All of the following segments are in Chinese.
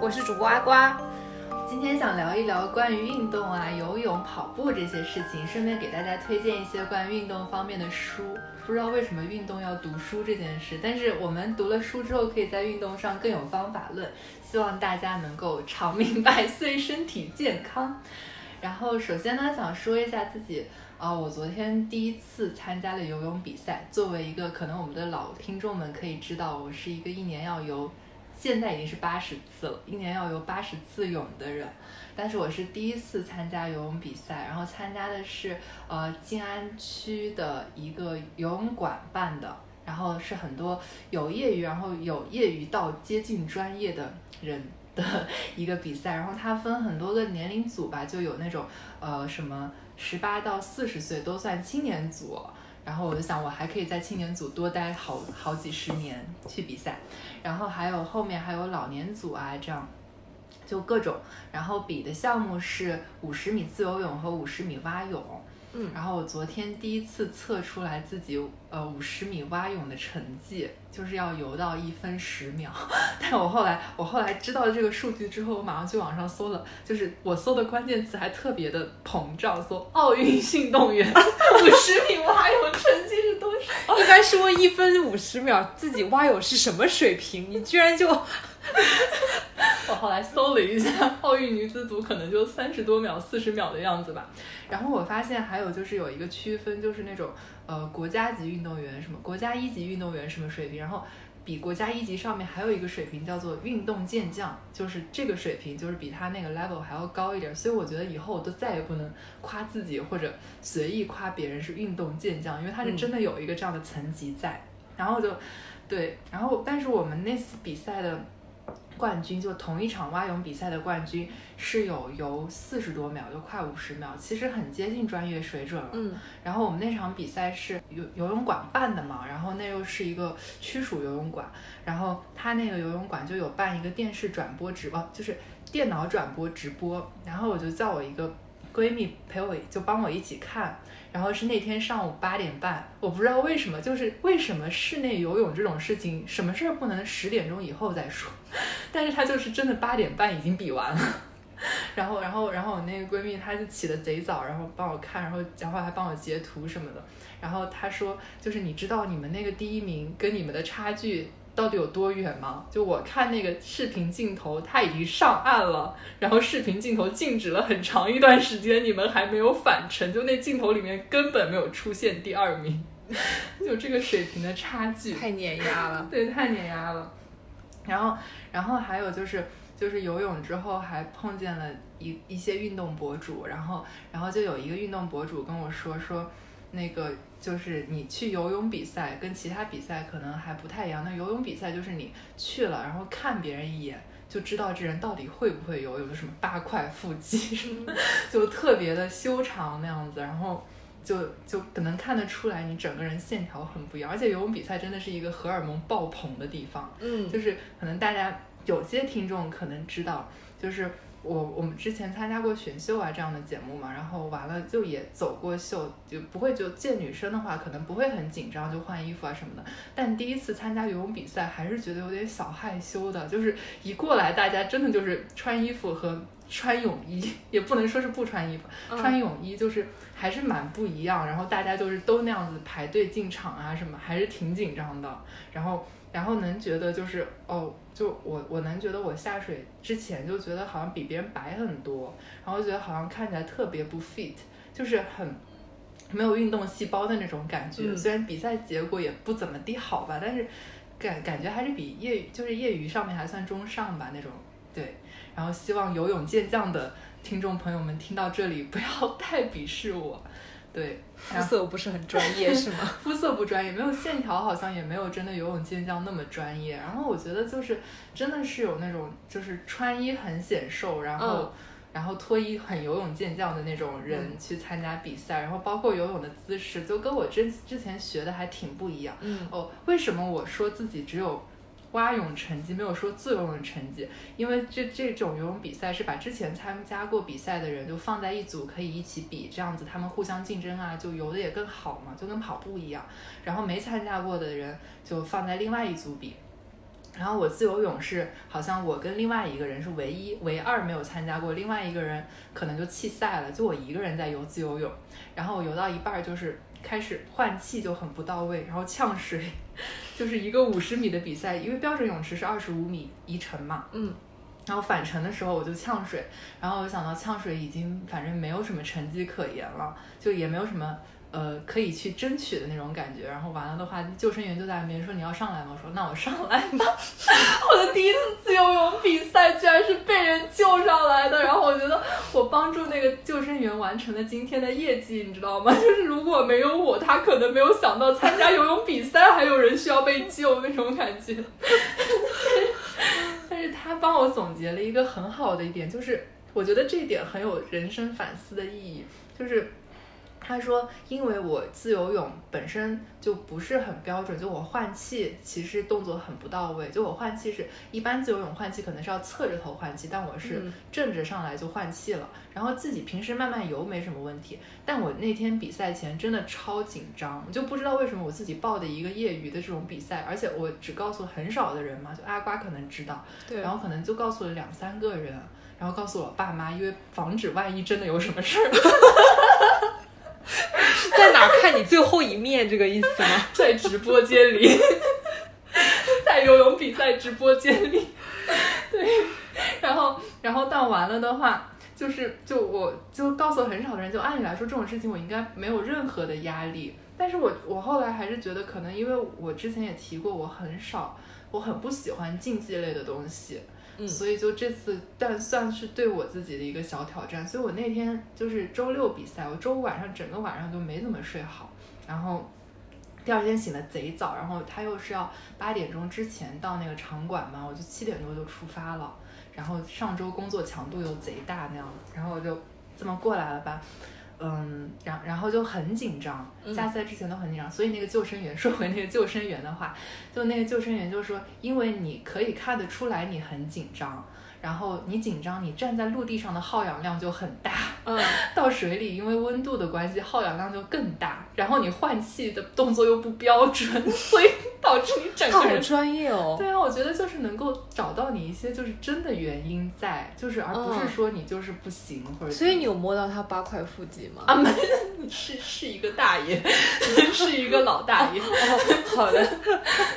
我是主播阿瓜。今天想聊一聊关于运动啊、游泳、跑步这些事情，顺便给大家推荐一些关于运动方面的书。不知道为什么运动要读书这件事，但是我们读了书之后，可以在运动上更有方法论。希望大家能够长命百岁，身体健康。然后首先呢，想说一下自己啊，我昨天第一次参加了游泳比赛。作为一个可能我们的老听众们可以知道，我是一个一年要游。现在已经是八十次了，一年要游八十次泳的人，但是我是第一次参加游泳比赛，然后参加的是呃静安区的一个游泳馆办的，然后是很多有业余，然后有业余到接近专业的人的一个比赛，然后它分很多个年龄组吧，就有那种呃什么十八到四十岁都算青年组。然后我就想，我还可以在青年组多待好好几十年去比赛，然后还有后面还有老年组啊，这样就各种。然后比的项目是五十米自由泳和五十米蛙泳。嗯，然后我昨天第一次测出来自己呃五十米蛙泳的成绩，就是要游到一分十秒。但我后来我后来知道这个数据之后，我马上去网上搜了，就是我搜的关键词还特别的膨胀，搜奥运运动员 五十米蛙泳成绩是多少？一般说一分五十秒，自己蛙泳是什么水平？你居然就。我后来搜了一下，奥运女子组可能就三十多秒、四十秒的样子吧。然后我发现还有就是有一个区分，就是那种呃国家级运动员什么国家一级运动员什么水平，然后比国家一级上面还有一个水平叫做运动健将，就是这个水平就是比他那个 level 还要高一点。所以我觉得以后我都再也不能夸自己或者随意夸别人是运动健将，因为他是真的有一个这样的层级在。然后就对，然后但是我们那次比赛的。冠军就同一场蛙泳比赛的冠军是有游四十多秒，就快五十秒，其实很接近专业水准了。嗯，然后我们那场比赛是游游泳馆办的嘛，然后那又是一个区属游泳馆，然后他那个游泳馆就有办一个电视转播直播，就是电脑转播直播，然后我就叫我一个闺蜜陪我，就帮我一起看。然后是那天上午八点半，我不知道为什么，就是为什么室内游泳这种事情，什么事儿不能十点钟以后再说？但是他就是真的八点半已经比完了，然后，然后，然后我那个闺蜜她就起得贼早，然后帮我看，然后然后还帮我截图什么的。然后她说，就是你知道你们那个第一名跟你们的差距。到底有多远吗？就我看那个视频镜头，他已经上岸了，然后视频镜头静止了很长一段时间，你们还没有返程，就那镜头里面根本没有出现第二名，就这个水平的差距太碾压了，对，太碾压了。然后，然后还有就是，就是游泳之后还碰见了一一些运动博主，然后，然后就有一个运动博主跟我说说。那个就是你去游泳比赛，跟其他比赛可能还不太一样。那游泳比赛就是你去了，然后看别人一眼就知道这人到底会不会游泳，什么八块腹肌什么，就特别的修长那样子，然后就就可能看得出来你整个人线条很不一样。而且游泳比赛真的是一个荷尔蒙爆棚的地方，嗯，就是可能大家有些听众可能知道，就是。我我们之前参加过选秀啊这样的节目嘛，然后完了就也走过秀，就不会就见女生的话可能不会很紧张就换衣服啊什么的。但第一次参加游泳比赛还是觉得有点小害羞的，就是一过来大家真的就是穿衣服和穿泳衣，也不能说是不穿衣服，穿泳衣就是还是蛮不一样。然后大家就是都那样子排队进场啊什么，还是挺紧张的。然后。然后能觉得就是哦，就我我能觉得我下水之前就觉得好像比别人白很多，然后觉得好像看起来特别不 fit，就是很没有运动细胞的那种感觉。虽然比赛结果也不怎么地好吧，但是感感觉还是比业余就是业余上面还算中上吧那种。对，然后希望游泳健将的听众朋友们听到这里不要 太鄙视我。对，肤色不是很专业是吗？肤色不专业，没有线条，好像也没有真的游泳健将那么专业。然后我觉得就是真的是有那种就是穿衣很显瘦，然后然后脱衣很游泳健将的那种人去参加比赛，然后包括游泳的姿势就跟我之之前学的还挺不一样。嗯哦，为什么我说自己只有？蛙泳成绩没有说自由泳成绩，因为这这种游泳比赛是把之前参加过比赛的人就放在一组，可以一起比，这样子他们互相竞争啊，就游的也更好嘛，就跟跑步一样。然后没参加过的人就放在另外一组比。然后我自由泳是好像我跟另外一个人是唯一唯二没有参加过，另外一个人可能就弃赛了，就我一个人在游自由泳。然后我游到一半就是开始换气就很不到位，然后呛水，就是一个五十米的比赛，因为标准泳池是二十五米一程嘛，嗯，然后返程的时候我就呛水，然后我想到呛水已经反正没有什么成绩可言了，就也没有什么。呃，可以去争取的那种感觉，然后完了的话，救生员就在那边说你要上来吗？我说那我上来吧。我的第一次自由泳比赛居然是被人救上来的，然后我觉得我帮助那个救生员完成了今天的业绩，你知道吗？就是如果没有我，他可能没有想到参加游泳比赛还有人需要被救那种感觉。但是他帮我总结了一个很好的一点，就是我觉得这一点很有人生反思的意义，就是。他说：“因为我自由泳本身就不是很标准，就我换气其实动作很不到位。就我换气是一般自由泳换气可能是要侧着头换气，但我是正着上来就换气了。然后自己平时慢慢游没什么问题，但我那天比赛前真的超紧张，我就不知道为什么我自己报的一个业余的这种比赛，而且我只告诉很少的人嘛，就阿瓜可能知道，对，然后可能就告诉了两三个人，然后告诉我爸妈，因为防止万一真的有什么事儿。”是 在哪看你最后一面这个意思吗？在直播间里，在游泳比赛直播间里，对，然后然后到完了的话，就是就我就告诉很少的人，就按理来说这种事情我应该没有任何的压力，但是我我后来还是觉得可能因为我之前也提过，我很少，我很不喜欢竞技类的东西。所以就这次，但算是对我自己的一个小挑战。所以我那天就是周六比赛，我周五晚上整个晚上都没怎么睡好，然后第二天醒的贼早，然后他又是要八点钟之前到那个场馆嘛，我就七点多就出发了。然后上周工作强度又贼大那样，然后我就这么过来了吧。嗯，然然后就很紧张，下赛之前都很紧张，所以那个救生员说回那个救生员的话，就那个救生员就说，因为你可以看得出来你很紧张。然后你紧张，你站在陆地上的耗氧量就很大，嗯，到水里因为温度的关系，耗氧量就更大。然后你换气的动作又不标准，所以导致你整个人好专业哦。对啊，我觉得就是能够找到你一些就是真的原因在，就是而不是说你就是不行或者。所以你有摸到他八块腹肌吗？啊，没，是是一个大爷，是一个老大爷。哦好的，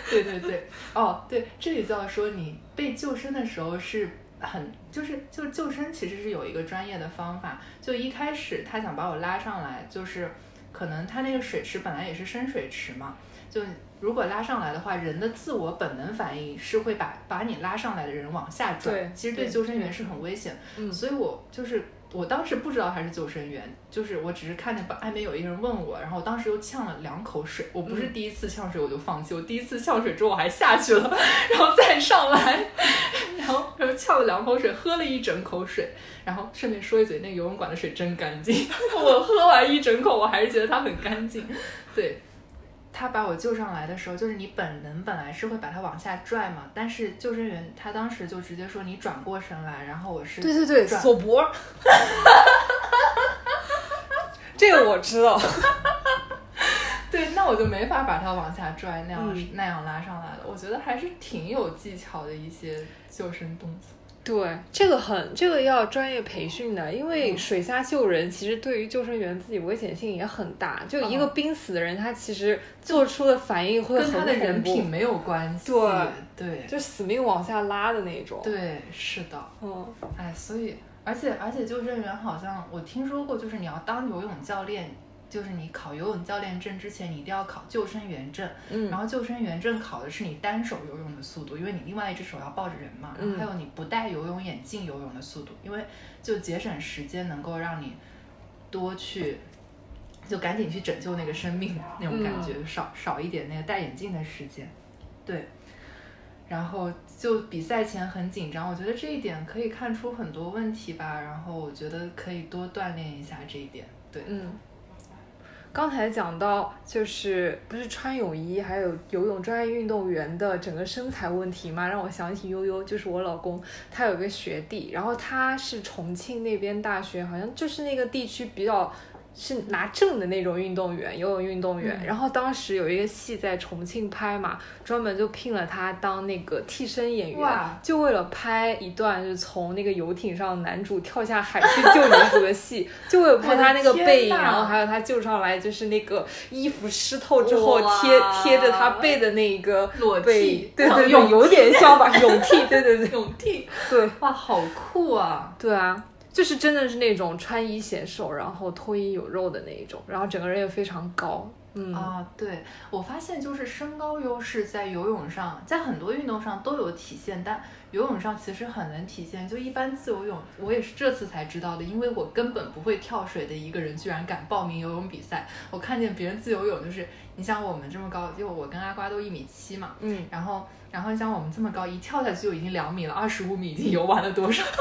对对对，哦对，这里就要说你被救生的时候是。很就是就是救生其实是有一个专业的方法，就一开始他想把我拉上来，就是可能他那个水池本来也是深水池嘛，就如果拉上来的话，人的自我本能反应是会把把你拉上来的人往下拽，其实对救生员是很危险，嗯，所以我就是。我当时不知道他是救生员，就是我只是看见岸边有一个人问我，然后我当时又呛了两口水。我不是第一次呛水我就放弃，我第一次呛水之后我还下去了，然后再上来，然后然后呛了两口水，喝了一整口水。然后顺便说一嘴，那个游泳馆的水真干净。我喝完一整口，我还是觉得它很干净。对。他把我救上来的时候，就是你本能本来是会把他往下拽嘛，但是救生员他当时就直接说你转过身来，然后我是对对对锁脖，这个我知道，对，那我就没法把他往下拽，那样那样拉上来了。我觉得还是挺有技巧的一些救生动作。对，这个很，这个要专业培训的，因为水下救人，其实对于救生员自己危险性也很大。就一个濒死的人，他其实做出的反应会跟他的人品没有关系。对对，就死命往下拉的那种。对，是的。嗯，哎，所以，而且而且救生员好像我听说过，就是你要当游泳教练。就是你考游泳教练证之前，你一定要考救生员证。嗯，然后救生员证考的是你单手游泳的速度，因为你另外一只手要抱着人嘛。然后还有你不戴游泳眼镜游泳的速度，因为就节省时间，能够让你多去，就赶紧去拯救那个生命那种感觉，少少一点那个戴眼镜的时间。对。然后就比赛前很紧张，我觉得这一点可以看出很多问题吧。然后我觉得可以多锻炼一下这一点。对，嗯。刚才讲到，就是不是穿泳衣，还有游泳专业运动员的整个身材问题嘛，让我想起悠悠，就是我老公，他有个学弟，然后他是重庆那边大学，好像就是那个地区比较是拿证的那种运动员，游泳运动员。然后当时有一个戏在重庆拍嘛，专门就聘了他当那个替身演员，就为了拍一段就是从那个游艇上男主跳下海去救女主的戏，就为了拍他那个背影，然后还有他救上来就是那个衣服湿透之后贴贴着他背的那一个裸体，对对对，有点像吧，泳 替，对对对，泳替，对，哇，好酷啊，对啊。就是真的是那种穿衣显瘦，然后脱衣有肉的那一种，然后整个人也非常高。嗯啊，对我发现就是身高优势在游泳上，在很多运动上都有体现，但游泳上其实很能体现。就一般自由泳，我也是这次才知道的，因为我根本不会跳水的一个人，居然敢报名游泳比赛。我看见别人自由泳，就是你像我们这么高，就我跟阿瓜都一米七嘛，嗯，然后然后像我们这么高，一跳下去就已经两米了，二十五米已经游完了多少？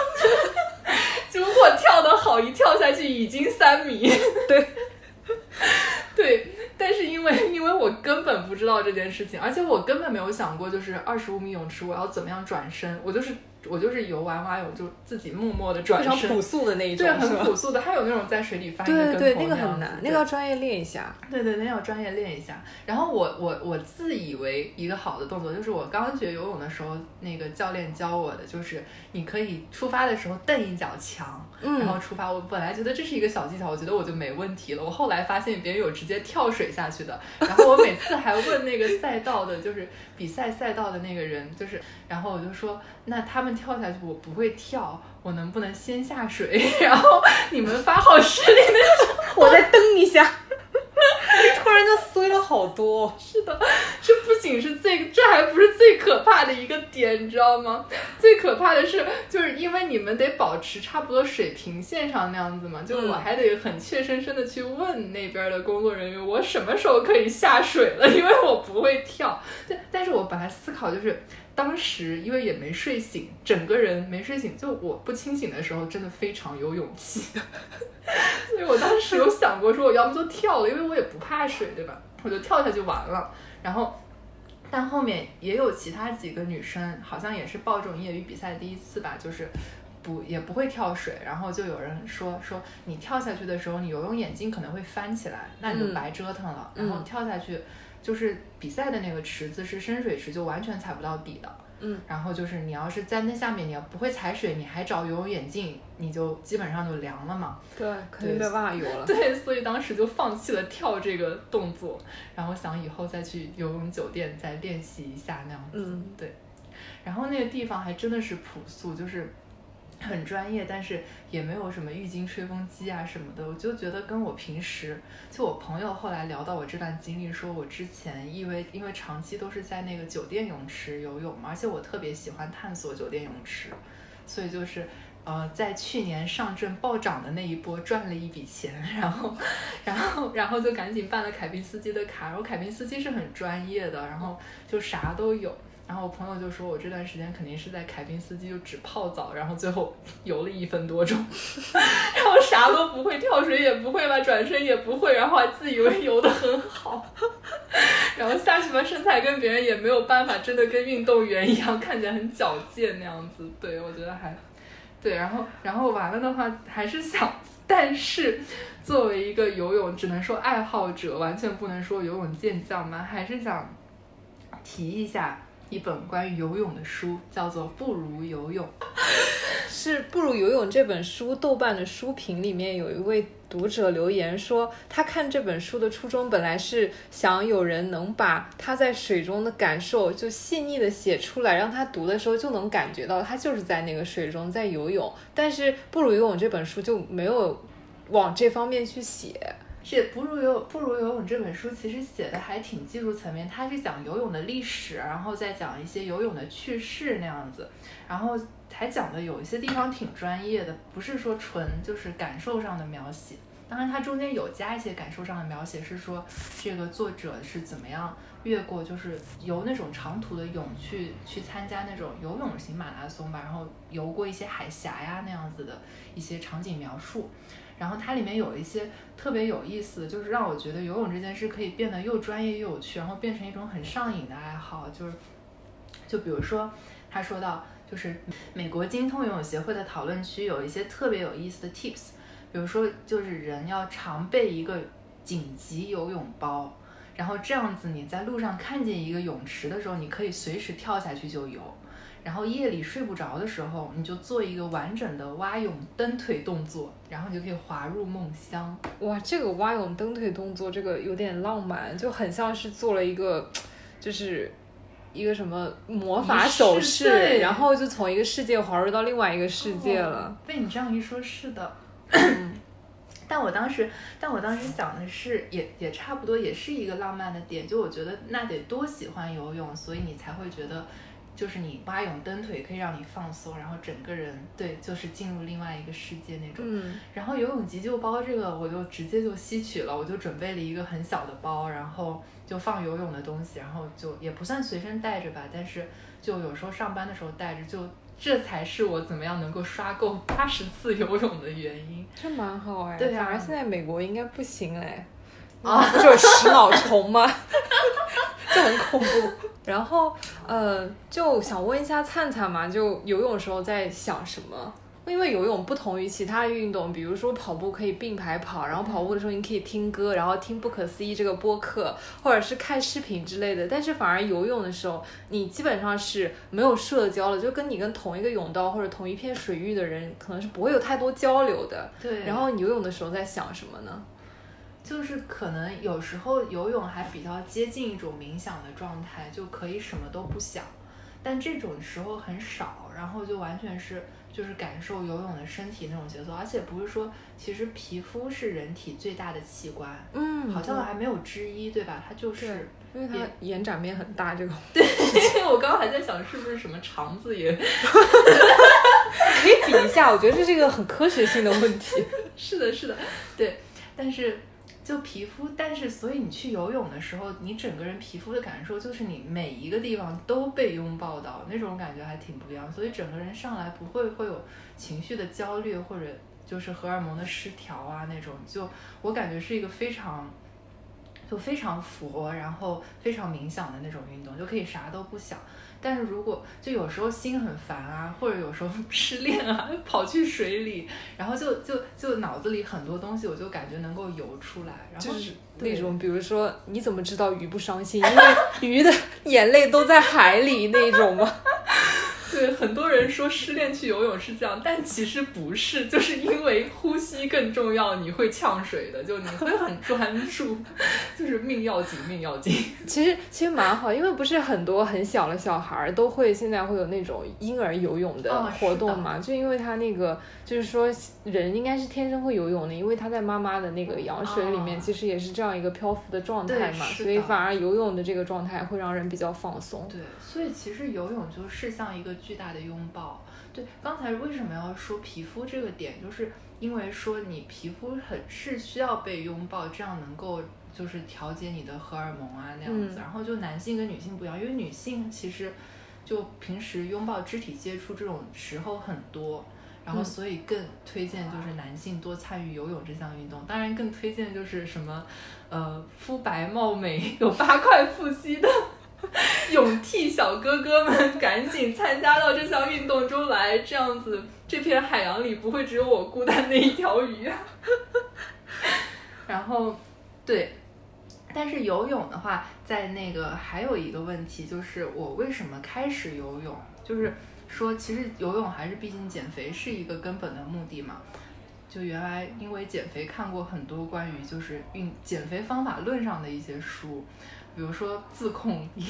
如果跳得好，一跳下去已经三米。对，对，但是因为 因为我根本不知道这件事情，而且我根本没有想过，就是二十五米泳池我要怎么样转身，我就是。我就是游完蛙泳就自己默默的转身，非常朴素的那一种，对，很朴素的。还有那种在水里翻一个跟头对对，那个很难，那个要专业练一下。对对，那要专业练一下。然后我我我自以为一个好的动作，就是我刚学游泳的时候，那个教练教我的，就是你可以出发的时候蹬一脚墙，然后出发。我本来觉得这是一个小技巧，我觉得我就没问题了。我后来发现别人有直接跳水下去的，然后我每次还问那个赛道的，就是比赛赛道的那个人，就是，然后我就说。那他们跳下去，我不会跳，我能不能先下水？然后你们发号施令的时候，我再蹬一下，好多。是的，这不仅是最，这还不是最可怕的一个点，你知道吗？最可怕的是，就是因为你们得保持差不多水平线上那样子嘛，就我还得很怯生生的去问那边的工作人员，我什么时候可以下水了？因为我不会跳。但但是我本来思考就是。当时因为也没睡醒，整个人没睡醒，就我不清醒的时候，真的非常有勇气。所以我当时有想过，说我要么就跳了，因为我也不怕水，对吧？我就跳下去完了。然后，但后面也有其他几个女生，好像也是报这种业余比赛第一次吧，就是不也不会跳水。然后就有人说说你跳下去的时候，你游泳眼镜可能会翻起来，那你就白折腾了。然后跳下去。就是比赛的那个池子是深水池，就完全踩不到底的。嗯，然后就是你要是在那下面，你要不会踩水，你还找游泳眼镜，你就基本上就凉了嘛。对，肯定没办法游了。对，所以当时就放弃了跳这个动作，然后想以后再去游泳酒店再练习一下那样子。嗯，对。然后那个地方还真的是朴素，就是。很专业，但是也没有什么浴巾、吹风机啊什么的，我就觉得跟我平时，就我朋友后来聊到我这段经历，说我之前因为因为长期都是在那个酒店泳池游泳嘛，而且我特别喜欢探索酒店泳池，所以就是呃在去年上证暴涨的那一波赚了一笔钱，然后然后然后就赶紧办了凯宾斯基的卡，然后凯宾斯基是很专业的，然后就啥都有。然后我朋友就说，我这段时间肯定是在凯宾斯基就只泡澡，然后最后游了一分多钟，然后啥都不会，跳水也不会吧，转身也不会，然后还自以为游得很好，然后下去吧，身材跟别人也没有办法，真的跟运动员一样，看起来很矫健那样子。对，我觉得还对，然后然后完了的话，还是想，但是作为一个游泳，只能说爱好者，完全不能说游泳健将嘛，还是想提一下。一本关于游泳的书，叫做《不如游泳》，是《不如游泳》这本书。豆瓣的书评里面有一位读者留言说，他看这本书的初衷本来是想有人能把他在水中的感受就细腻的写出来，让他读的时候就能感觉到他就是在那个水中在游泳。但是《不如游泳》这本书就没有往这方面去写。是不如游不如游泳这本书其实写的还挺技术层面，它是讲游泳的历史，然后再讲一些游泳的趣事那样子，然后还讲的有一些地方挺专业的，不是说纯就是感受上的描写。当然它中间有加一些感受上的描写，是说这个作者是怎么样越过就是游那种长途的泳去去参加那种游泳型马拉松吧，然后游过一些海峡呀那样子的一些场景描述。然后它里面有一些特别有意思，就是让我觉得游泳这件事可以变得又专业又有趣，然后变成一种很上瘾的爱好。就是，就比如说，他说到，就是美国精通游泳协会的讨论区有一些特别有意思的 tips，比如说就是人要常备一个紧急游泳包，然后这样子你在路上看见一个泳池的时候，你可以随时跳下去就游。然后夜里睡不着的时候，你就做一个完整的蛙泳蹬腿动作，然后你就可以滑入梦乡。哇，这个蛙泳蹬腿动作，这个有点浪漫，就很像是做了一个，就是一个什么魔法手势，然后就从一个世界滑入到另外一个世界了。被你这样一说，是的。但我当时，但我当时想的是，也也差不多，也是一个浪漫的点。就我觉得，那得多喜欢游泳，所以你才会觉得。就是你蛙泳蹬腿可以让你放松，然后整个人对，就是进入另外一个世界那种。嗯。然后游泳急救包这个我就直接就吸取了，我就准备了一个很小的包，然后就放游泳的东西，然后就也不算随身带着吧，但是就有时候上班的时候带着，就这才是我怎么样能够刷够八十次游泳的原因。这蛮好哎。对反而现在美国应该不行哎。啊，不是有食脑虫吗？就很恐怖。然后，呃，就想问一下灿灿嘛，就游泳时候在想什么？因为游泳不同于其他运动，比如说跑步可以并排跑，然后跑步的时候你可以听歌，然后听不可思议这个播客，或者是看视频之类的。但是反而游泳的时候，你基本上是没有社交了，就跟你跟同一个泳道或者同一片水域的人，可能是不会有太多交流的。对。然后你游泳的时候在想什么呢？就是可能有时候游泳还比较接近一种冥想的状态，就可以什么都不想，但这种时候很少，然后就完全是就是感受游泳的身体那种节奏，而且不是说其实皮肤是人体最大的器官，嗯，好像还没有之一，对吧？它就是因为它延展面很大，这个对，我刚刚还在想是不是什么肠子也 可以比一下，我觉得这是一个很科学性的问题。是的，是的，对，但是。就皮肤，但是所以你去游泳的时候，你整个人皮肤的感受就是你每一个地方都被拥抱到，那种感觉还挺不一样。所以整个人上来不会会有情绪的焦虑或者就是荷尔蒙的失调啊那种。就我感觉是一个非常就非常佛，然后非常冥想的那种运动，就可以啥都不想。但是如果就有时候心很烦啊，或者有时候失恋啊，跑去水里，然后就就就脑子里很多东西，我就感觉能够游出来。然后就是那种，比如说你怎么知道鱼不伤心？因为鱼的眼泪都在海里那种吗？对，很多人说失恋去游泳是这样，但其实不是，就是因为呼吸更重要，你会呛水的，就你会很专注，就是命要紧，命要紧。其实其实蛮好，因为不是很多很小的小孩都会现在会有那种婴儿游泳的活动嘛，就因为他那个就是说人应该是天生会游泳的，因为他在妈妈的那个羊水里面其实也是这样一个漂浮的状态嘛，所以反而游泳的这个状态会让人比较放松。对，所以其实游泳就是像一个。巨大的拥抱，对，刚才为什么要说皮肤这个点，就是因为说你皮肤很是需要被拥抱，这样能够就是调节你的荷尔蒙啊那样子。然后就男性跟女性不一样，因为女性其实就平时拥抱肢体接触这种时候很多，然后所以更推荐就是男性多参与游泳这项运动。当然更推荐就是什么，呃，肤白貌美有八块腹肌的。勇替小哥哥们赶紧参加到这项运动中来，这样子这片海洋里不会只有我孤单的一条鱼。然后，对，但是游泳的话，在那个还有一个问题，就是我为什么开始游泳？就是说，其实游泳还是毕竟减肥是一个根本的目的嘛。就原来因为减肥看过很多关于就是运减肥方法论上的一些书。比如说自控力，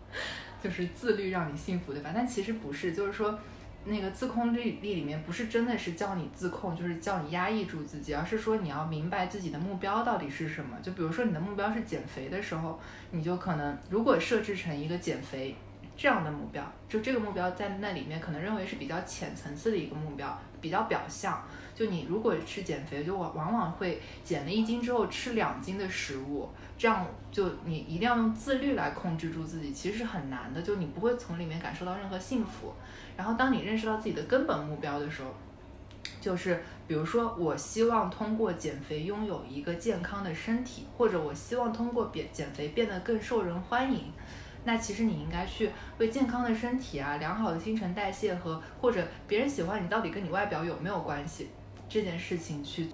就是自律让你幸福，对吧？但其实不是，就是说那个自控力力里面不是真的是叫你自控，就是叫你压抑住自己，而是说你要明白自己的目标到底是什么。就比如说你的目标是减肥的时候，你就可能如果设置成一个减肥这样的目标，就这个目标在那里面可能认为是比较浅层次的一个目标，比较表象。就你如果是减肥，就往往往会减了一斤之后吃两斤的食物。这样就你一定要用自律来控制住自己，其实是很难的。就你不会从里面感受到任何幸福。然后当你认识到自己的根本目标的时候，就是比如说我希望通过减肥拥有一个健康的身体，或者我希望通过变减肥变得更受人欢迎。那其实你应该去为健康的身体啊、良好的新陈代谢和或者别人喜欢你到底跟你外表有没有关系？这件事情去。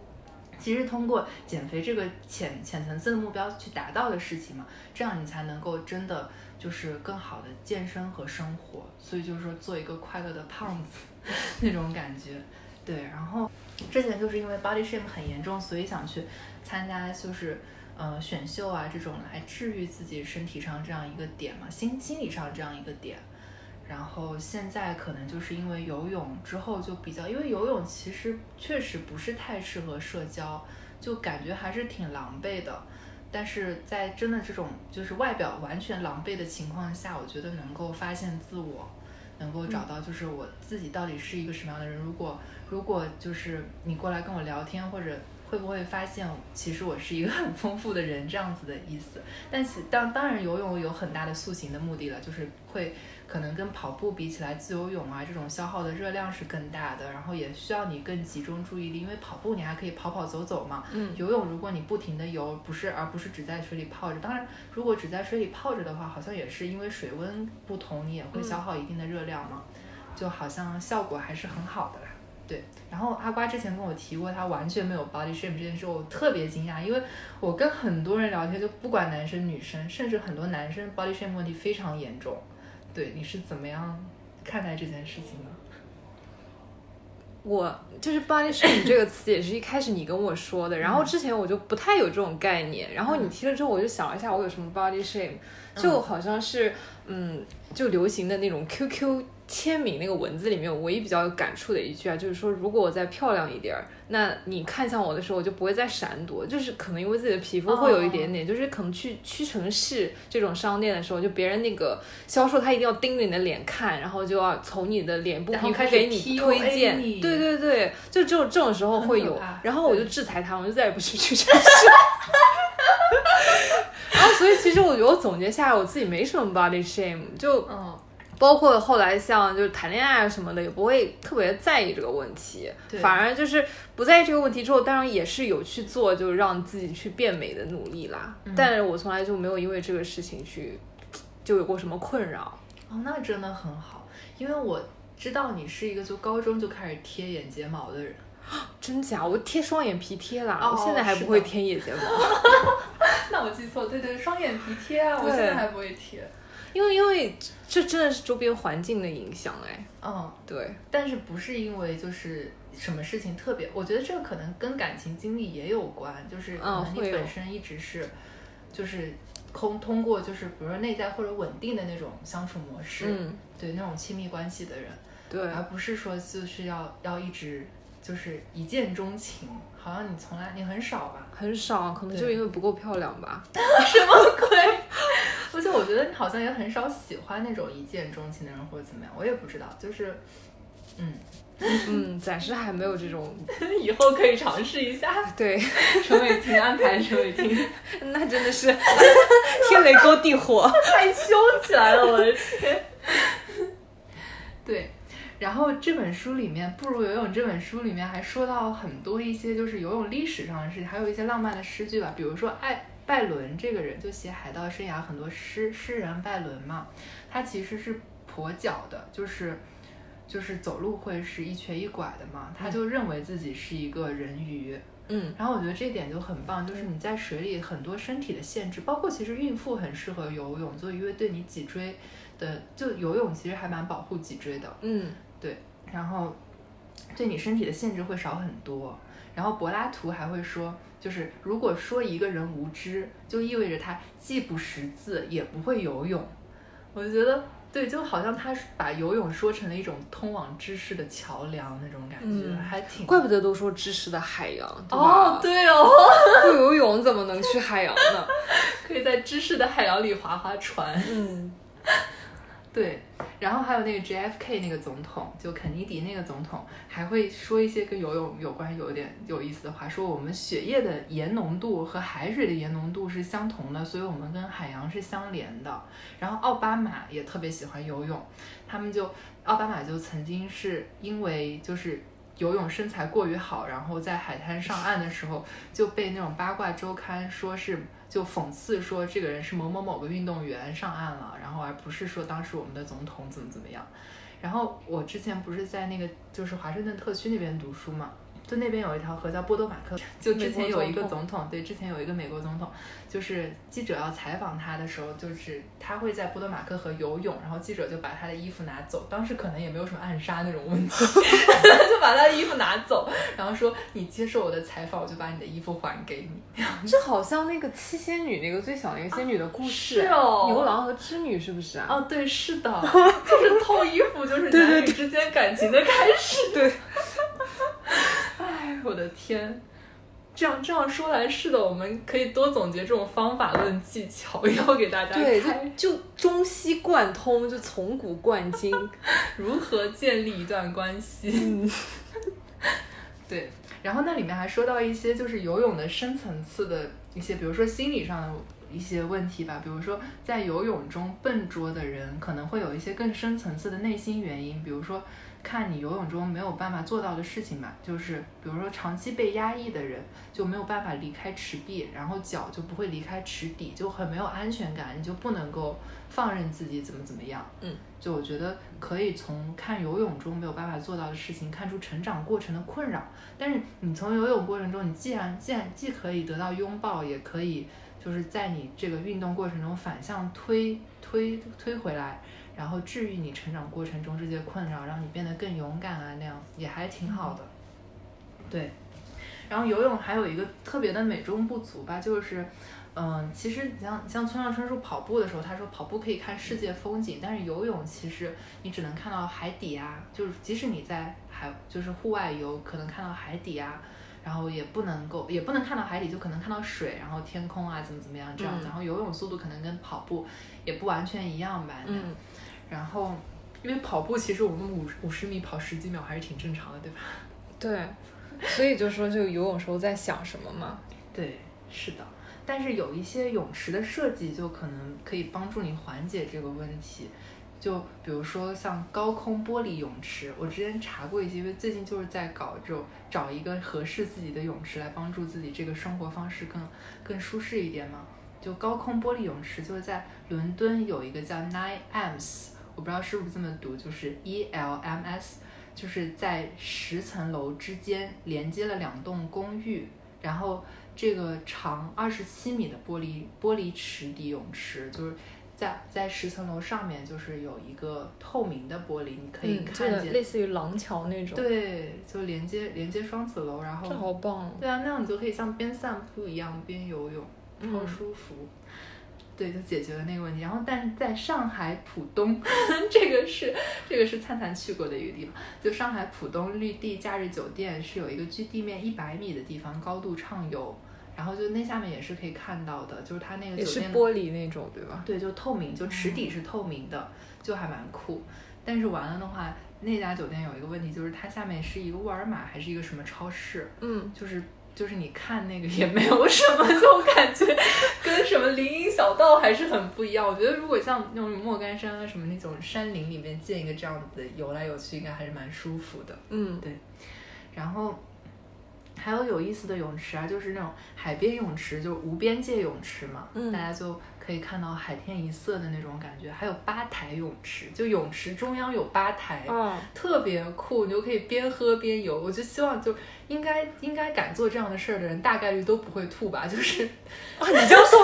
其实通过减肥这个浅浅层次的目标去达到的事情嘛，这样你才能够真的就是更好的健身和生活。所以就是说做一个快乐的胖子 那种感觉。对，然后之前就是因为 body shame 很严重，所以想去参加就是呃选秀啊这种来治愈自己身体上这样一个点嘛，心心理上这样一个点。然后现在可能就是因为游泳之后就比较，因为游泳其实确实不是太适合社交，就感觉还是挺狼狈的。但是在真的这种就是外表完全狼狈的情况下，我觉得能够发现自我，能够找到就是我自己到底是一个什么样的人。如果如果就是你过来跟我聊天或者。会不会发现其实我是一个很丰富的人这样子的意思？但是当当然游泳有很大的塑形的目的了，就是会可能跟跑步比起来，自由泳啊这种消耗的热量是更大的，然后也需要你更集中注意力，因为跑步你还可以跑跑走走嘛。嗯。游泳如果你不停的游，不是而不是只在水里泡着，当然如果只在水里泡着的话，好像也是因为水温不同，你也会消耗一定的热量嘛，就好像效果还是很好的啦。对，然后阿瓜之前跟我提过，他完全没有 body shame 这件事，我特别惊讶，因为我跟很多人聊天，就不管男生女生，甚至很多男生 body shame 问题非常严重。对，你是怎么样看待这件事情的？我就是 body shame 这个词，也是一开始你跟我说的，然后之前我就不太有这种概念，然后你提了之后，我就想了一下，我有什么 body shame，就好像是，嗯，就流行的那种 QQ。签名那个文字里面，唯一比较有感触的一句啊，就是说，如果我再漂亮一点儿，那你看向我的时候，我就不会再闪躲。就是可能因为自己的皮肤会有一点点，就是可能去屈臣氏这种商店的时候，就别人那个销售他一定要盯着你的脸看，然后就要从你的脸部皮肤给你推荐。对对对，就只有这种时候会有。然后我就制裁他，我就再也不去屈臣氏。然后所以其实我觉得我总结下来，我自己没什么 body shame，就嗯。包括后来像就是谈恋爱什么的，也不会特别在意这个问题，反而就是不在意这个问题之后，当然也是有去做，就是让自己去变美的努力啦。但是我从来就没有因为这个事情去就有过什么困扰。哦，那真的很好，因为我知道你是一个就高中就开始贴眼睫毛的人。真假？我贴双眼皮贴啦，我现在还不会贴眼睫毛。那我记错，对对，双眼皮贴啊，我现在还不会贴。因为因为这真的是周边环境的影响哎，嗯，对，但是不是因为就是什么事情特别，我觉得这个可能跟感情经历也有关，就是可能你本身一直是，就是通通过就是比如说内在或者稳定的那种相处模式，嗯，对那种亲密关系的人，对，而不是说就是要要一直就是一见钟情，好像你从来你很少吧，很少，可能就因为不够漂亮吧，什么鬼？而且我觉得你好像也很少喜欢那种一见钟情的人或者怎么样，我也不知道，就是，嗯嗯，暂时还没有这种，以后可以尝试一下。对，陈伟霆安排陈伟霆，那真的是天雷勾地火，害羞起来了，我的天。对。然后这本书里面，《不如游泳》这本书里面还说到很多一些就是游泳历史上的事情，还有一些浪漫的诗句吧，比如说爱。拜伦这个人就写海盗生涯很多诗，诗人拜伦嘛，他其实是跛脚的，就是就是走路会是一瘸一拐的嘛，他就认为自己是一个人鱼，嗯，然后我觉得这点就很棒，就是你在水里很多身体的限制，包括其实孕妇很适合游泳，就因为对你脊椎的就游泳其实还蛮保护脊椎的，嗯，对，然后对你身体的限制会少很多，然后柏拉图还会说。就是如果说一个人无知，就意味着他既不识字也不会游泳。我就觉得对，就好像他把游泳说成了一种通往知识的桥梁那种感觉，还挺。怪不得都说知识的海洋，哦，对哦，不游泳怎么能去海洋呢？可以在知识的海洋里划划船。嗯。对，然后还有那个 JFK 那个总统，就肯尼迪那个总统，还会说一些跟游泳有关、有点有意思的话，说我们血液的盐浓度和海水的盐浓度是相同的，所以我们跟海洋是相连的。然后奥巴马也特别喜欢游泳，他们就奥巴马就曾经是因为就是游泳身材过于好，然后在海滩上岸的时候就被那种八卦周刊说是。就讽刺说这个人是某某某个运动员上岸了，然后而不是说当时我们的总统怎么怎么样。然后我之前不是在那个就是华盛顿特区那边读书嘛，就那边有一条河叫波多马克，就之前有一个总总统，对，之前有一个美国总统，就是记者要采访他的时候，就是他会在波多马克河游泳，然后记者就把他的衣服拿走，当时可能也没有什么暗杀那种问题，就把他的衣服拿走，然后说你接受我的采访，我就把你的衣服还给你。这好像那个七仙女那个最小那个仙女的故事，是哦牛郎和织女是不是啊？哦，对，是的，就是偷衣服，就是男女之间感情的开始。对，哎，我的天，这样这样说来是的，我们可以多总结这种方法论技巧，以后给大家对，就就中西贯通，就从古贯今。如何建立一段关系。嗯，对，然后那里面还说到一些就是游泳的深层次的一些，比如说心理上的一些问题吧，比如说在游泳中笨拙的人可能会有一些更深层次的内心原因，比如说看你游泳中没有办法做到的事情吧，就是比如说长期被压抑的人就没有办法离开池壁，然后脚就不会离开池底，就很没有安全感，你就不能够放任自己怎么怎么样。嗯，就我觉得可以从看游泳中没有办法做到的事情看出成长过程的困扰。但是你从游泳过程中，你既然既然既可以得到拥抱，也可以就是在你这个运动过程中反向推推推回来，然后治愈你成长过程中这些困扰，让你变得更勇敢啊，那样也还挺好的。对，然后游泳还有一个特别的美中不足吧，就是。嗯，其实你像像村上春树跑步的时候，他说跑步可以看世界风景，但是游泳其实你只能看到海底啊，就是即使你在海就是户外游，可能看到海底啊，然后也不能够也不能看到海底，就可能看到水，然后天空啊怎么怎么样这样子，嗯然后游泳速度可能跟跑步也不完全一样吧，嗯，然后因为跑步其实我们五五十米跑十几秒还是挺正常的，对吧？对，所以就说这个游泳时候在想什么嘛？对，是的。但是有一些泳池的设计就可能可以帮助你缓解这个问题，就比如说像高空玻璃泳池，我之前查过一些，因为最近就是在搞这种找一个合适自己的泳池来帮助自己这个生活方式更更舒适一点嘛。就高空玻璃泳池就是在伦敦有一个叫 Nine Elms，我不知道是不是这么读，就是 E L M S，就是在十层楼之间连接了两栋公寓，然后这个长二十七米的玻璃玻璃池底泳池，就是在在十层楼上面，就是有一个透明的玻璃，你可以看见，类似于廊桥那种。，对，就连接连接双子楼，然后这好棒。对啊，那样你就可以像边散步一样边游泳，超嗯舒服。对，就解决了那个问题。然后，但是在上海浦东，这个是这个是灿灿去过的一个地方。就上海浦东绿地假日酒店是有一个距地面一百米的地方高度畅游，然后就那下面也是可以看到的，就是它那个酒店的玻璃那种，对吧？对，就透明，就池底是透明的，就还蛮酷。但是完了的话，那家酒店有一个问题，就是它下面是一个沃尔玛还是一个什么超市，嗯，就是就是你看那个也没有什么，就感觉跟什么林荫小道还是很不一样。我觉得如果像那种莫干山啊什么那种山林里面建一个这样子的游来游去，应该还是蛮舒服的。嗯，对然后还有有意思的泳池啊，就是那种海边泳池，就是无边界泳池嘛，嗯大家就可以看到海天一色的那种感觉。还有吧台泳池，就泳池中央有吧台，哦，特别酷，你就可以边喝边游。我就希望就应该应该敢做这样的事儿的人，大概率都不会吐吧，就是 啊，你这样说，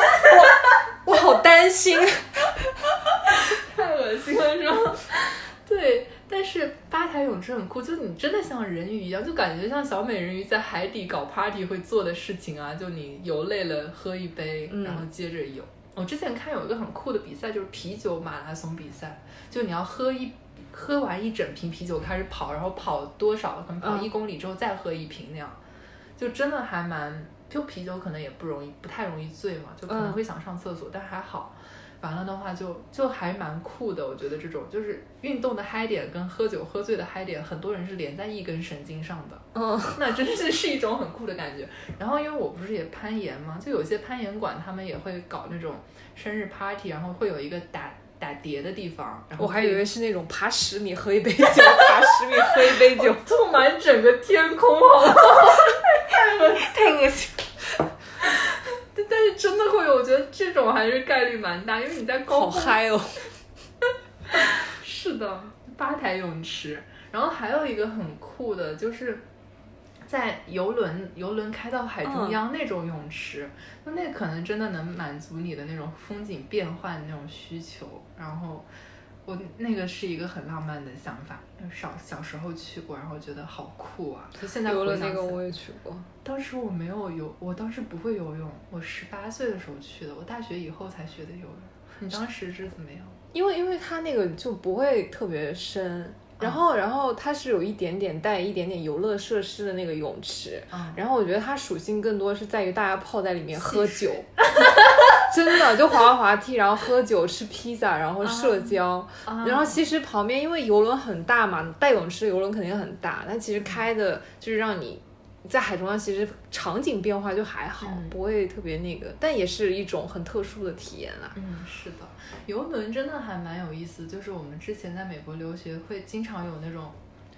我我好担心。太恶心了，是吗？对，但是吧台泳池很酷，就你真的像人鱼一样，就感觉像小美人鱼在海底搞 party 会做的事情啊，就你游累了喝一杯，嗯然后接着游。我之前看有一个很酷的比赛，就是啤酒马拉松比赛，就你要喝一喝完一整瓶啤酒开始跑，然后跑多少，可能跑嗯一公里之后再喝一瓶那样，就真的还蛮，就啤酒可能也不容易，不太容易醉嘛，就可能嗯会想上厕所，但还好。完了的话就就还蛮酷的，我觉得这种就是运动的嗨点跟喝酒喝醉的嗨点，很多人是连在一根神经上的，嗯，那真是是一种很酷的感觉。然后因为我不是也攀岩嘛，就有些攀岩馆他们也会搞那种生日 party，然后会有一个打打碟的地方，然后我还以以为是那种爬十米喝一杯酒，爬十米喝一杯酒，布满整个天空，好吗？太恶心。但但是真的会有，我觉得这种还是概率蛮大，因为你在高好嗨哦！是的，吧台泳池。然后还有一个很酷的，就是在游轮游轮开到海中央那种泳池，那那可能真的能满足你的那种风景变换那种需求。然后我那个是一个很浪漫的想法，小小时候去过，然后觉得好酷啊！就现在游轮回想起来那个我也去过，当时我没有游，我当时不会游泳，我十八岁的时候去的，我大学以后才学的游泳。你当时是怎么样？因为因为它那个就不会特别深，然后然后它是有一点点带一点点游乐设施的那个泳池，嗯然后我觉得它属性更多是在于大家泡在里面喝戏酒，真的就滑滑梯，然后喝酒吃披萨，然后社交，啊然后其实旁边因为游轮很大嘛，带泳池的游轮肯定很大，但其实开的就是让你。在海中央，其实场景变化就还好，嗯不会特别那个，但也是一种很特殊的体验啦。嗯，是的，游轮真的还蛮有意思。就是我们之前在美国留学，会经常有那种，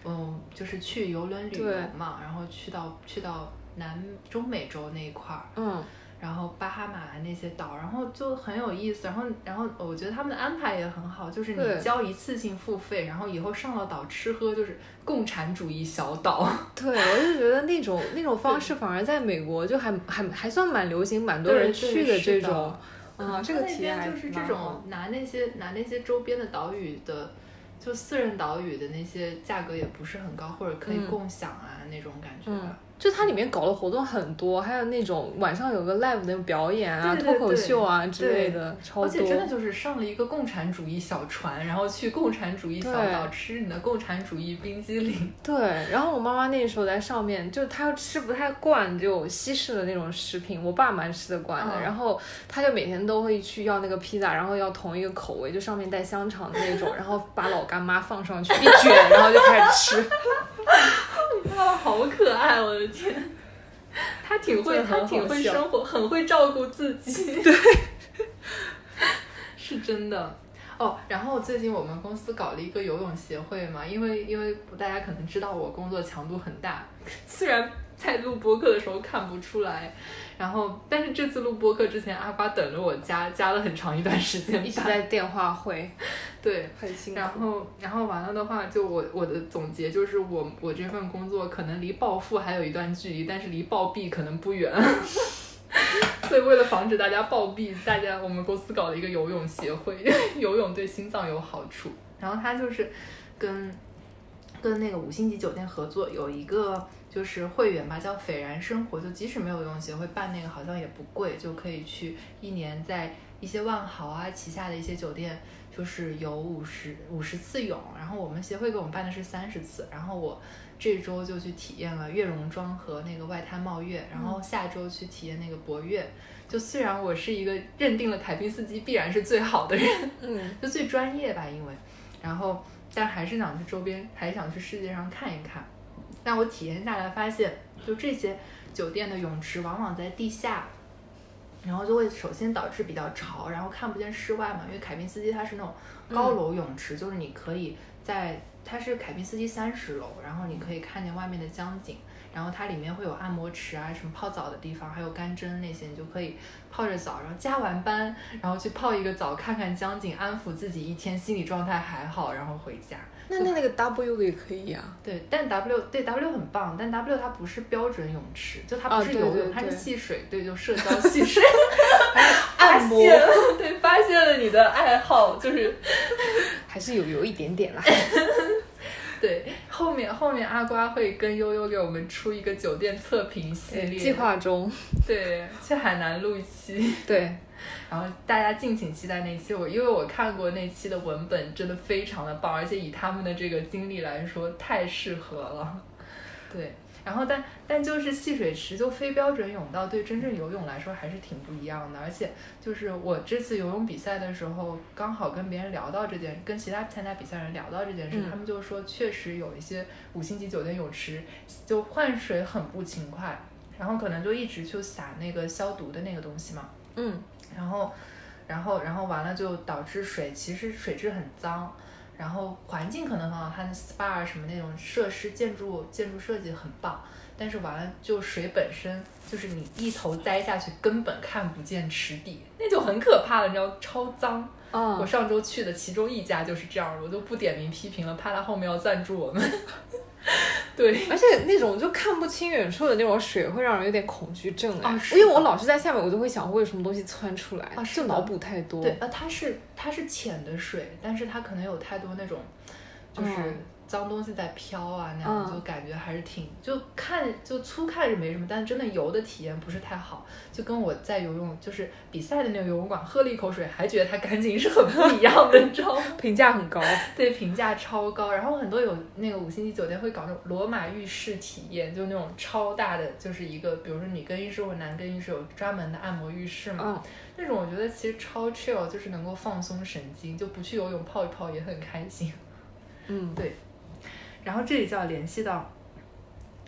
嗯，就是去游轮旅游嘛，然后去到去到南中美洲那一块儿，嗯，然后巴哈马那些岛，然后就很有意思。然后，然后我觉得他们的安排也很好，就是你交一次性付费，然后以后上了岛吃喝就是共产主义小岛。对，我就觉得那种那种方式反而在美国就还还还算蛮流行，蛮多人去的这种。啊，这个那体验就是这种拿那些拿那些周边的岛屿的，就私人岛屿的那些价格也不是很高，或者可以嗯共享啊、那种感觉嗯吧。，就它里面搞的活动很多，还有那种晚上有个 live 的表演啊、对对脱口秀啊之类的，超多而且真的。就是上了一个共产主义小船，然后去共产主义小岛吃你的共产主义冰激凌。对，然后我妈妈那时候在上面，就她吃不太惯就西式的那种食品，我爸蛮吃得惯的，嗯然后她就每天都会去要那个披萨，然后要同一个口味，就上面带香肠的那种，然后把老干妈放上去一卷，然后就开始吃。妈妈好可爱，我的天！他挺会，真的很她挺会生活，很会照顾自己。对，是真的。哦，然后最近我们公司搞了一个游泳协会嘛，因为因为大家可能知道我工作强度很大，虽然在录播客的时候看不出来，然后但是这次录播客之前，阿瓜等了我加加了很长一段时间 一直在电话会，对，很辛苦。然后，然后完了的话，就我我的总结就是我我这份工作可能离暴富还有一段距离，但是离暴毙可能不远。所以为了防止大家暴毙，大家我们公司搞了一个游泳协会，游泳对心脏有好处。然后他就是跟跟那个五星级酒店合作，有一个就是会员吧，叫斐然生活，就即使没有游泳协会办那个，好像也不贵，就可以去一年在一些万豪啊旗下的一些酒店，就是有五十五十次泳，然后我们协会给我们办的是三十次，然后我这周就去体验了月榕庄和那个外滩茂月，然后下周去体验那个博悦。就虽然我是一个认定了凯宾斯基必然是最好的人，嗯，就最专业吧，因为，然后但还是想去周边，还想去世界上看一看。但我体验下来发现，就这些酒店的泳池往往在地下，然后就会首先导致比较潮，然后看不见室外嘛。因为凯宾斯基它是那种高楼泳池，就是你可以在它是凯宾斯基三十楼，然后你可以看见外面的江景。然后它里面会有按摩池啊，什么泡澡的地方，还有干蒸那些，你就可以泡着澡，然后加完班，然后去泡一个澡，看看江景，安抚自己一天心理状态还好，然后回家。那那那个 W 的也可以啊。对，但 W 对 W 很棒，但 W 它不是标准泳池，就它不是游泳，它是对对戏水，对，就社交戏水。按摩对，发现了你的爱好，就是还是有有一点点啦。对。后面后面阿瓜会跟悠悠给我们出一个酒店测评系列，计划中，对，去海南录一期。对，然后大家敬请期待那期，我因为我看过那期的文本，真的非常的棒，而且以他们的这个经历来说，太适合了。对，然后但但就是戏水池就非标准泳道，对真正游泳来说还是挺不一样的。而且就是我这次游泳比赛的时候，刚好跟别人聊到这件，跟其他参加比赛人聊到这件事，嗯他们就说确实有一些五星级酒店泳池就换水很不勤快，然后可能就一直就撒那个消毒的那个东西嘛。嗯，然后，然后，然后完了就导致水其实水质很脏，然后环境可能很好，它的 SPA 啊什么那种设施建筑建筑设计很棒，但是完了就水本身就是你一头栽下去根本看不见池底，那就很可怕了，你知道超脏。嗯我，上周去的其中一家就是这样，我就不点名批评了，怕他后面要赞助我们。对，而且那种就看不清远处的那种水，会让人有点恐惧症哎。哦是的因为我老是在下面，我就会想会有什么东西窜出来，啊就脑补太多。对，呃，它是它是浅的水，但是它可能有太多那种，就是嗯脏东西在飘啊，那样嗯就感觉还是挺，就看就粗看是没什么，但真的游的体验不是太好，就跟我在游泳就是比赛的那个游泳馆喝了一口水，还觉得它干净是很不一样的，你知道吗？评价很高。对，评价超高。然后很多有那个五星级酒店会搞那种罗马浴室体验，就那种超大的，就是一个，比如说女更衣室或男更衣室有专门的按摩浴室嘛。嗯，那种我觉得其实超 chill，就是能够放松神经，就不去游泳泡一泡也很开心。嗯，对，然后这里就要联系到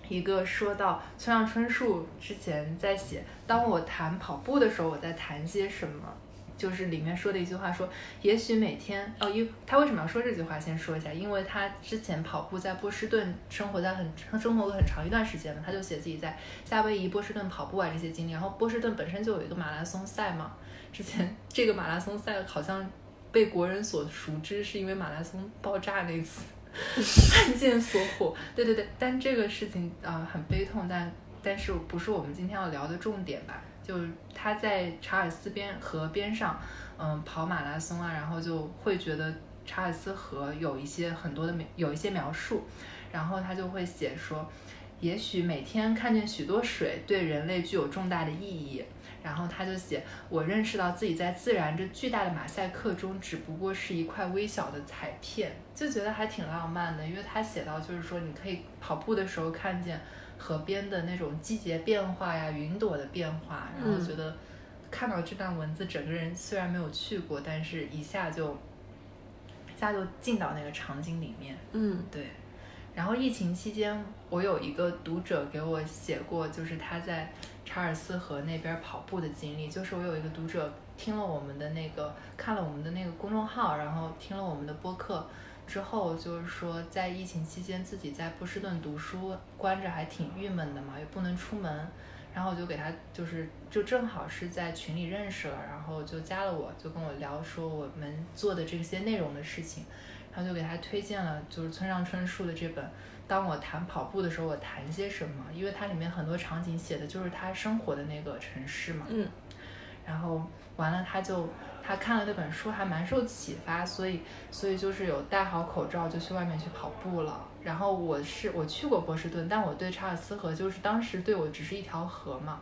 一个说到村上春树之前在写，当我谈跑步的时候，我在谈些什么？就是里面说的一句话说，也许每天哦，因他为什么要说这句话？先说一下，因为他之前跑步在波士顿生活在很生活了很长一段时间嘛，他就写自己在夏威夷、波士顿跑步啊这些经历。然后波士顿本身就有一个马拉松赛嘛，之前这个马拉松赛好像被国人所熟知，是因为马拉松爆炸那次 案件所火。对对对，但这个事情啊、很悲痛，但但是不是我们今天要聊的重点吧？就他在查尔斯边河边上，嗯，跑马拉松啊，然后就会觉得查尔斯河有一些很多的描有一些描述，然后他就会写说，也许每天看见许多水对人类具有重大的意义。然后他就写，我认识到自己在自然这巨大的马赛克中，只不过是一块微小的彩片，就觉得还挺浪漫的。因为他写到，就是说你可以跑步的时候看见河边的那种季节变化呀、云朵的变化，然后嗯觉得看到这段文字，整个人虽然没有去过，但是一下就一下就进到那个场景里面。嗯对，然后疫情期间，我有一个读者给我写过，就是他在查尔斯河那边跑步的经历。就是我有一个读者听了我们的那个，看了我们的那个公众号，然后听了我们的播客之后，就是说在疫情期间自己在波士顿读书，关着还挺郁闷的嘛，也不能出门。然后我就给他，就是就正好是在群里认识了，然后就加了我，就跟我聊说我们做的这些内容的事情。然后就给他推荐了，就是村上春树的这本《当我谈跑步的时候，我谈些什么》，因为它里面很多场景写的就是他生活的那个城市嘛。嗯然后完了，他就他看了那本书，还蛮受启发，所以所以就是有戴好口罩就去外面去跑步了。然后我是我去过波士顿，但我对查尔斯河就是当时对我只是一条河嘛。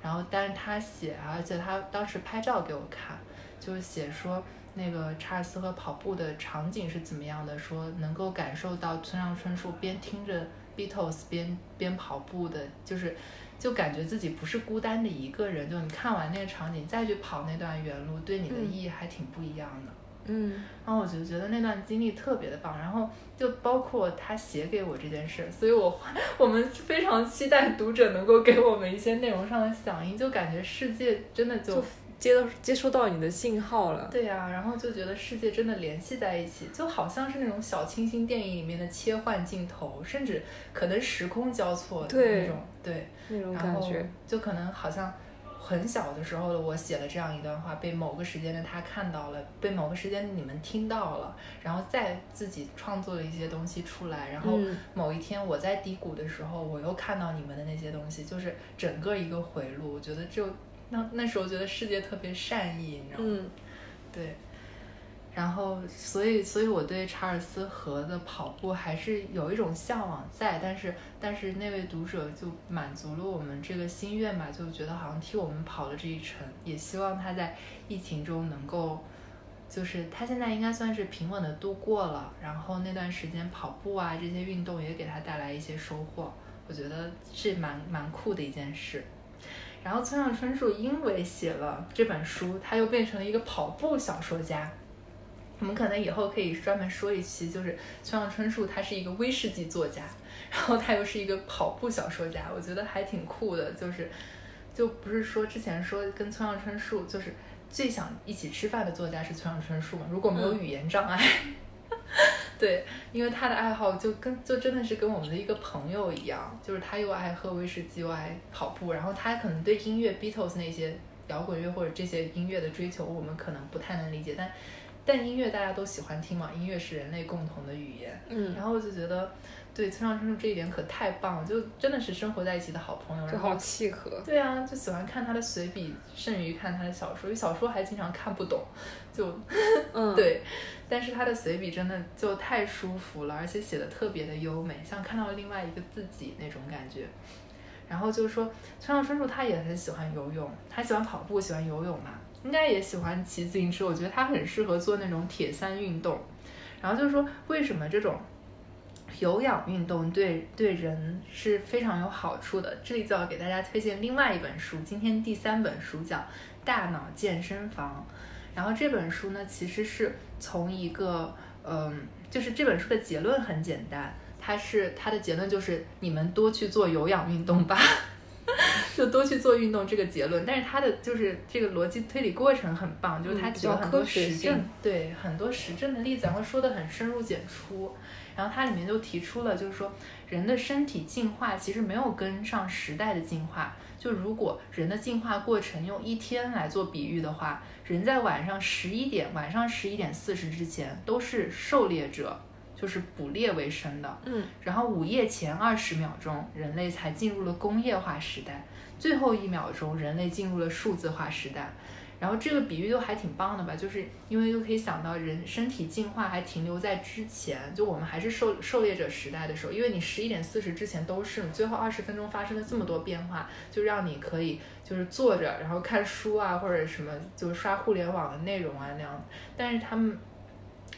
然后但是他写，而且他当时拍照给我看，就是写说那个查尔斯和跑步的场景是怎么样的，说能够感受到村上春树边听着 Beatles 边边跑步的，就是就感觉自己不是孤单的一个人。就你看完那个场景再去跑那段原路，对你的嗯意义还挺不一样的。嗯然后我就觉得那段经历特别的棒，然后就包括他写给我这件事，所以我 我们非常期待读者能够给我们一些内容上的响应，就感觉世界真的就就接到接收到你的信号了。对呀、然后就觉得世界真的联系在一起，就好像是那种小清新电影里面的切换镜头，甚至可能时空交错的那种，对，那种感觉，就可能好像很小的时候的我写了这样一段话，被某个时间的他看到了，被某个时间的你们听到了，然后再自己创作了一些东西出来，然后嗯某一天我在低谷的时候，我又看到你们的那些东西，就是整个一个回路。我觉得就那那时候觉得世界特别善意，你知道吗？嗯对。然后，所以，所以我对查尔斯河的跑步还是有一种向往在，但是，但是那位读者就满足了我们这个心愿吧，就觉得好像替我们跑了这一程，也希望他在疫情中能够，就是他现在应该算是平稳的度过了，然后那段时间跑步啊这些运动也给他带来一些收获，我觉得是蛮蛮酷的一件事。然后村上春树因为写了这本书，他又变成了一个跑步小说家。我们可能以后可以专门说一期，就是村上春树他是一个威士忌作家，然后他又是一个跑步小说家，我觉得还挺酷的。就是，就不是说之前说跟村上春树就是最想一起吃饭的作家是村上春树嘛？如果没有语言障碍，对，因为他的爱好就跟就真的是跟我们的一个朋友一样，就是他又爱喝威士忌，又爱跑步，然后他可能对音乐 Beatles 那些摇滚乐或者这些音乐的追求，我们可能不太能理解，但但音乐大家都喜欢听嘛，音乐是人类共同的语言。嗯，然后我就觉得，对村上春树这一点可太棒了，就真的是生活在一起的好朋友。然后就好契合。对啊，就喜欢看他的随笔，甚于看他的小说，因为小说还经常看不懂，就嗯，，对。但是他的随笔真的就太舒服了，而且写的特别的优美，像看到了另外一个自己那种感觉。然后就是说，村上春树他也很喜欢游泳，他喜欢跑步，喜欢游泳嘛，应该也喜欢骑自行车。我觉得他很适合做那种铁三运动。然后就是说，为什么这种有氧运动对对人是非常有好处的？这里就要给大家推荐另外一本书，今天第三本书叫《大脑健身房》。然后这本书呢，其实是从一个，嗯，就是这本书的结论很简单，它是它的结论就是你们多去做有氧运动吧，就多去做运动这个结论。但是他的就是这个逻辑推理过程很棒，就是它嗯比举了很多实证性，对很多实证的例子，然后说的很深入简出。然后它里面就提出了，就是说人的身体进化其实没有跟上时代的进化。就如果人的进化过程用一天来做比喻的话，人在晚上十一点，晚上十一点四十之前都是狩猎者，就是捕猎为生的。嗯，然后午夜前二十秒钟，人类才进入了工业化时代，最后一秒钟，人类进入了数字化时代。然后这个比喻都还挺棒的吧，就是因为就可以想到人身体进化还停留在之前，就我们还是狩狩猎者时代的时候，因为你十一点四十之前都是，最后二十分钟发生了这么多变化，就让你可以就是坐着，然后看书啊或者什么，就是刷互联网的内容啊那样。但是他们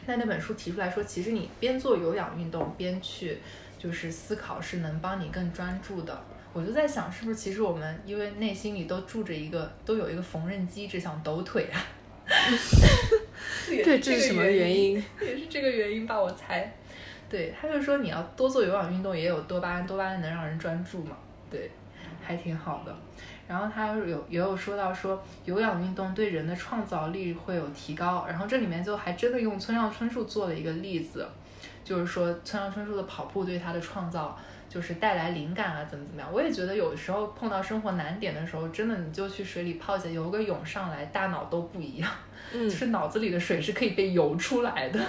在那本书提出来说，其实你边做有氧运动边去就是思考，是能帮你更专注的。我就在想，是不是其实我们因为内心里都住着一个，都有一个缝纫机，只想抖腿啊？对，这是什么原原？因？也是这个原因吧，我猜。对，他就说你要多做有氧运动，也有多巴胺，多巴胺能让人专注嘛。对，还挺好的。然后他有也有说到说有氧运动对人的创造力会有提高，然后这里面就还真的用村上春树做了一个例子，就是说村上春树的跑步对他的创造就是带来灵感啊，怎么怎么样。我也觉得有时候碰到生活难点的时候，真的你就去水里泡下，游个泳上来，大脑都不一样。嗯是脑子里的水是可以被游出来的。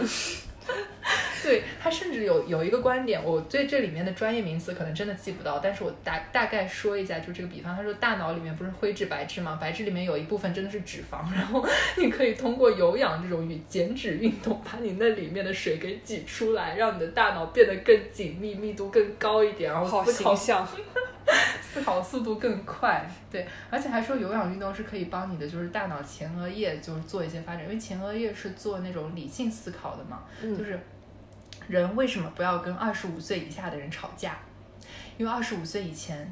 对他甚至有有一个观点，我对这里面的专业名词可能真的记不到，但是我大大概说一下，就这个比方，他说大脑里面不是灰质白质吗？白质里面有一部分真的是脂肪，然后 你可以通过有氧这种与减脂运动，把你那里面的水给挤出来，让你的大脑变得更紧密，密度更高一点，然后好形象。思考速度更快，对，而且还说有氧运动是可以帮你的，就是大脑前额叶就是做一些发展，因为前额叶是做那种理性思考的嘛，嗯就是人为什么不要跟二十五岁以下的人吵架？因为二十五岁以前。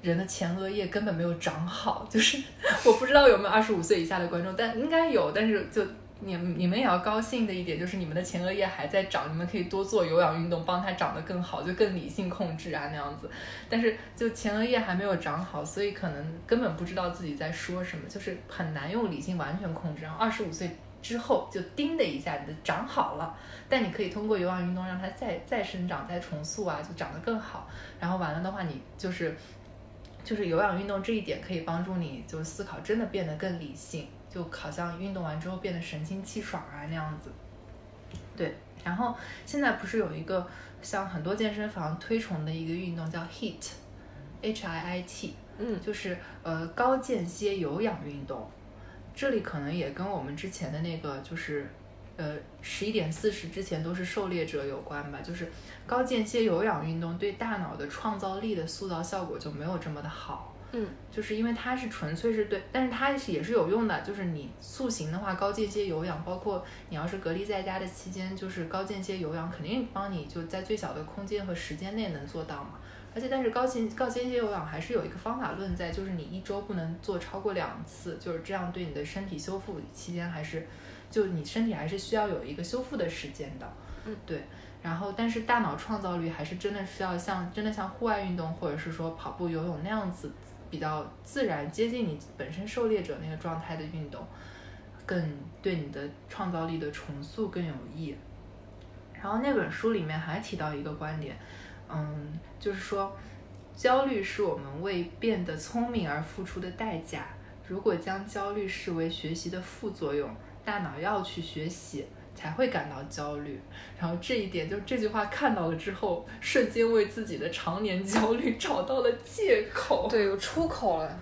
人的前额叶根本没有长好，就是 我不知道有没有二十五岁以下的观众，但应该有。但是就你你们也要高兴的一点就是你们的前额叶还在长，你们可以多做有氧运动，帮它长得更好，就更理性控制啊那样子。但是就前额叶还没有长好，所以可能根本不知道自己在说什么，就是很难用理性完全控制。然后二十五岁之后就叮的一下，你的长好了，但你可以通过有氧运动让它再再生长、再重塑啊，就长得更好。然后完了的话，你就是就是有氧运动这一点可以帮助你，就思考真的变得更理性，就好像运动完之后变得神清气爽啊那样子。对，然后现在不是有一个像很多健身房推崇的一个运动叫 HIIT，H I I T，嗯就是呃高间歇有氧运动。这里可能也跟我们之前的那个就是呃十一点四十之前都是狩猎者有关吧，就是高间歇有氧运动对大脑的创造力的塑造效果就没有这么的好。嗯，就是因为它是纯粹是对，但是它是也是有用的。就是你塑形的话，高间歇有氧，包括你要是隔离在家的期间，就是高间歇有氧，肯定帮你就在最小的空间和时间内能做到嘛。而且，但是高间高间歇有氧还是有一个方法论在，就是你一周不能做超过两次，就是这样对你的身体修复期间还是，就你身体还是需要有一个修复的时间的。嗯，对。然后，但是大脑创造力还是真的需要像真的像户外运动或者是说跑步、游泳那样子比较自然、接近你本身狩猎者那个状态的运动，更对你的创造力的重塑更有益。然后那本书里面还提到一个观点，嗯，就是说，焦虑是我们为变得聪明而付出的代价。如果将焦虑视为学习的副作用，大脑要去学习。才会感到焦虑，然后这一点就这句话看到了之后，瞬间为自己的常年焦虑找到了借口，对，有出口了。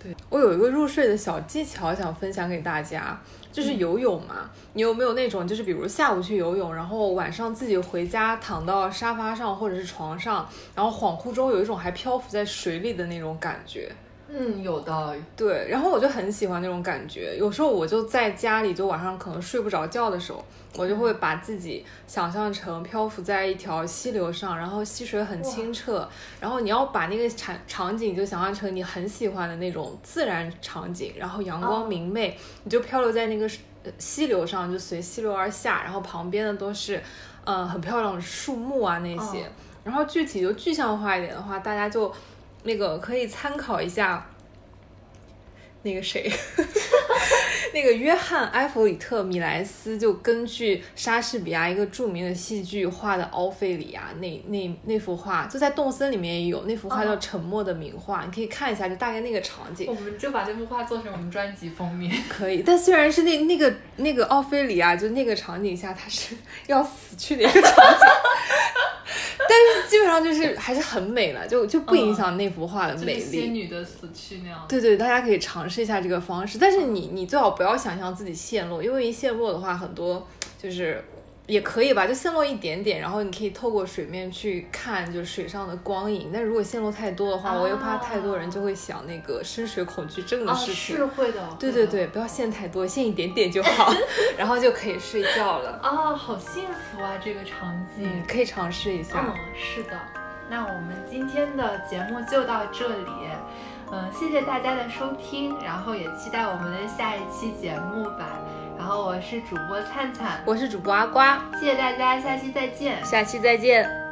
对我有一个入睡的小技巧想分享给大家，就是游泳嘛。你有没有那种，就是比如下午去游泳，然后晚上自己回家躺到沙发上或者是床上，然后恍惚中有一种还漂浮在水里的那种感觉？嗯，有的，对，然后我就很喜欢那种感觉。有时候我就在家里，就晚上可能睡不着觉的时候，我就会把自己想象成漂浮在一条溪流上，然后溪水很清澈。然后你要把那个场场景就想象成你很喜欢的那种自然场景，然后阳光明媚，你就漂流在那个溪流上，就随溪流而下，然后旁边的都是，嗯，很漂亮的树木啊那些。然后具体就具象化一点的话，大家就。那个可以参考一下，那个谁，那个约翰·埃弗里特·米莱斯就根据莎士比亚一个著名的戏剧画的《奥菲里亚》那那那幅画，就在动森里面也有那幅画叫《沉默的名画》，你可以看一下，就大概那个场景。我们就把这幅画做成我们专辑封面。可以，但虽然是那那个那个奥菲里亚，就那个场景下，他是要死去的一个场景。但是基本上就是还是很美了，就就不影响那幅画的美丽。仙女的死去那样。对对，大家可以尝试一下这个方式，但是你你最好不要想象自己陷落，因为一陷落的话，很多就是。也可以吧，就陷落一点点，然后你可以透过水面去看，就是水上的光影。但如果陷落太多的话，我又怕太多人就会想那个深水恐惧症的事情。是会的。对对对，不要陷太多，陷一点点就好，然后就可以睡觉了。啊，好幸福啊，这个场景，可以尝试一下。嗯，是的。那我们今天的节目就到这里，嗯，谢谢大家的收听，然后也期待我们的下一期节目吧。然后我是主播灿灿，我是主播阿瓜，谢谢大家，下期再见，下期再见。